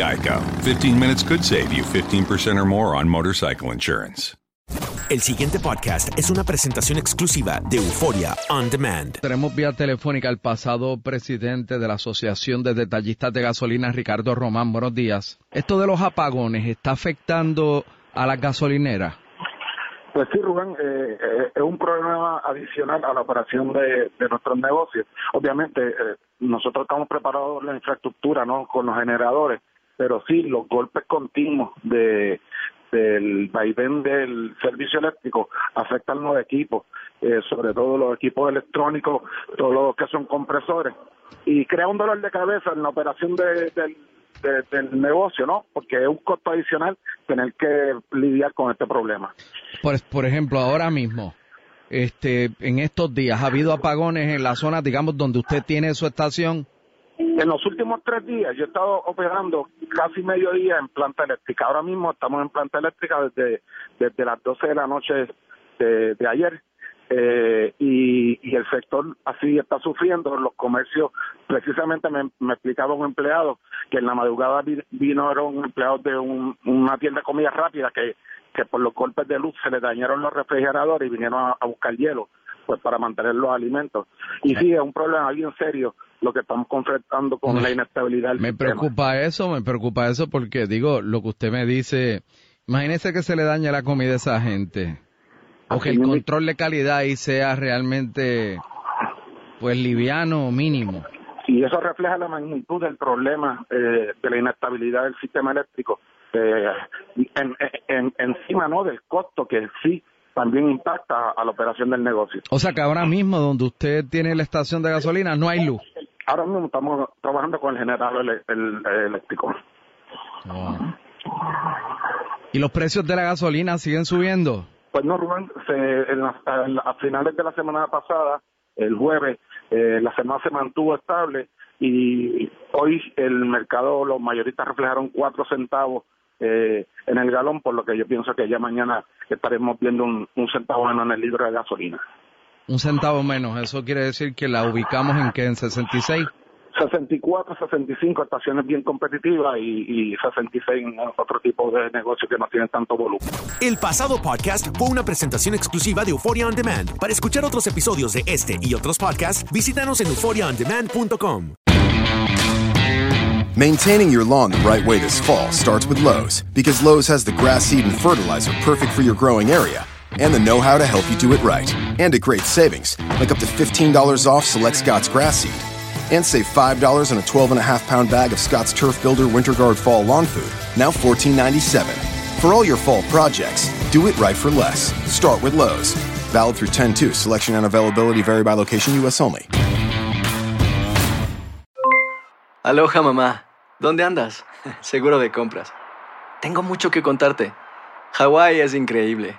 Geico. 15 minutes could save you 15% or more on motorcycle insurance. El siguiente podcast es una presentación exclusiva de Euforia On Demand. Tenemos vía telefónica al pasado presidente de la Asociación de Detallistas de Gasolina, Ricardo Román. Buenos días. Esto de los apagones está afectando a las gasolineras. Pues sí, Rubén, eh, eh, es un problema adicional a la operación de, de nuestros negocios. Obviamente, eh, nosotros estamos preparados la infraestructura, ¿no? Con los generadores, pero sí, los golpes continuos de del vaivén del servicio eléctrico afectan los equipos, eh, sobre todo los equipos electrónicos, todos los que son compresores, y crea un dolor de cabeza en la operación de- del de- del negocio, ¿no? Porque es un costo adicional tener que lidiar con este problema. Por, por ejemplo, ahora mismo, este, en estos días, ¿ha habido apagones en la zona, digamos, donde usted tiene su estación? En los últimos tres días yo he estado operando casi mediodía en planta eléctrica. Ahora mismo estamos en planta eléctrica desde, desde las 12 de la noche de, de ayer. Eh, y, y el sector así está sufriendo. Los comercios, precisamente me, me explicaba un empleado que en la madrugada vi- vino, era un empleado de un- una tienda de comida rápida que, que por los golpes de luz se le dañaron los refrigeradores y vinieron a, a buscar hielo pues para mantener los alimentos. Y sí, es un problema bien serio lo que estamos confrontando con la inestabilidad del Me sistema. preocupa eso, me preocupa eso porque, digo, lo que usted me dice, imagínese que se le dañe la comida a esa gente. O que el control de calidad ahí sea realmente, pues, liviano o mínimo. Y eso refleja la magnitud del problema eh, de la inestabilidad del sistema eléctrico. eh, en, en- encima no del costo que sí también impacta a la operación del negocio. O sea que ahora mismo donde usted tiene la estación de gasolina no hay luz. Ahora mismo estamos trabajando con el generador ele- el- el eléctrico. ¿Y los precios de la gasolina siguen subiendo? Pues no, Rubén, se- en la- a, a finales de la semana pasada, el jueves, eh, la semana se mantuvo estable y hoy el mercado, los mayoristas reflejaron cuatro centavos eh, en el galón, por lo que yo pienso que ya mañana estaremos viendo un, un centavo menos en el litro de gasolina. Un centavo menos. Eso quiere decir que la ubicamos en que en 66. 64, 65 estaciones bien competitivas y, y 66 en otro tipo de negocio que no tienen tanto volumen. El pasado podcast fue una presentación exclusiva de Euphoria On Demand. Para escuchar otros episodios de este y otros podcasts, visítanos en euphoriaondemand.com. Maintaining your lawn the right way this fall starts with Lowe's because Lowe's has the grass seed and fertilizer perfect for your growing area and the know-how to help you do it right. And at great savings, like up to $15 off select Scott's grass seed and save $5 on a 12 and a half pound bag of Scott's Turf Builder Winter Guard Fall Lawn Food, now $14.97. For all your fall projects, do it right for less. Start with Lowe's. Valid through 10 2. Selection and availability vary by location, U.S. only. Aloha, mamá. ¿Dónde andas? Seguro de compras. Tengo mucho que contarte. Hawái es increíble.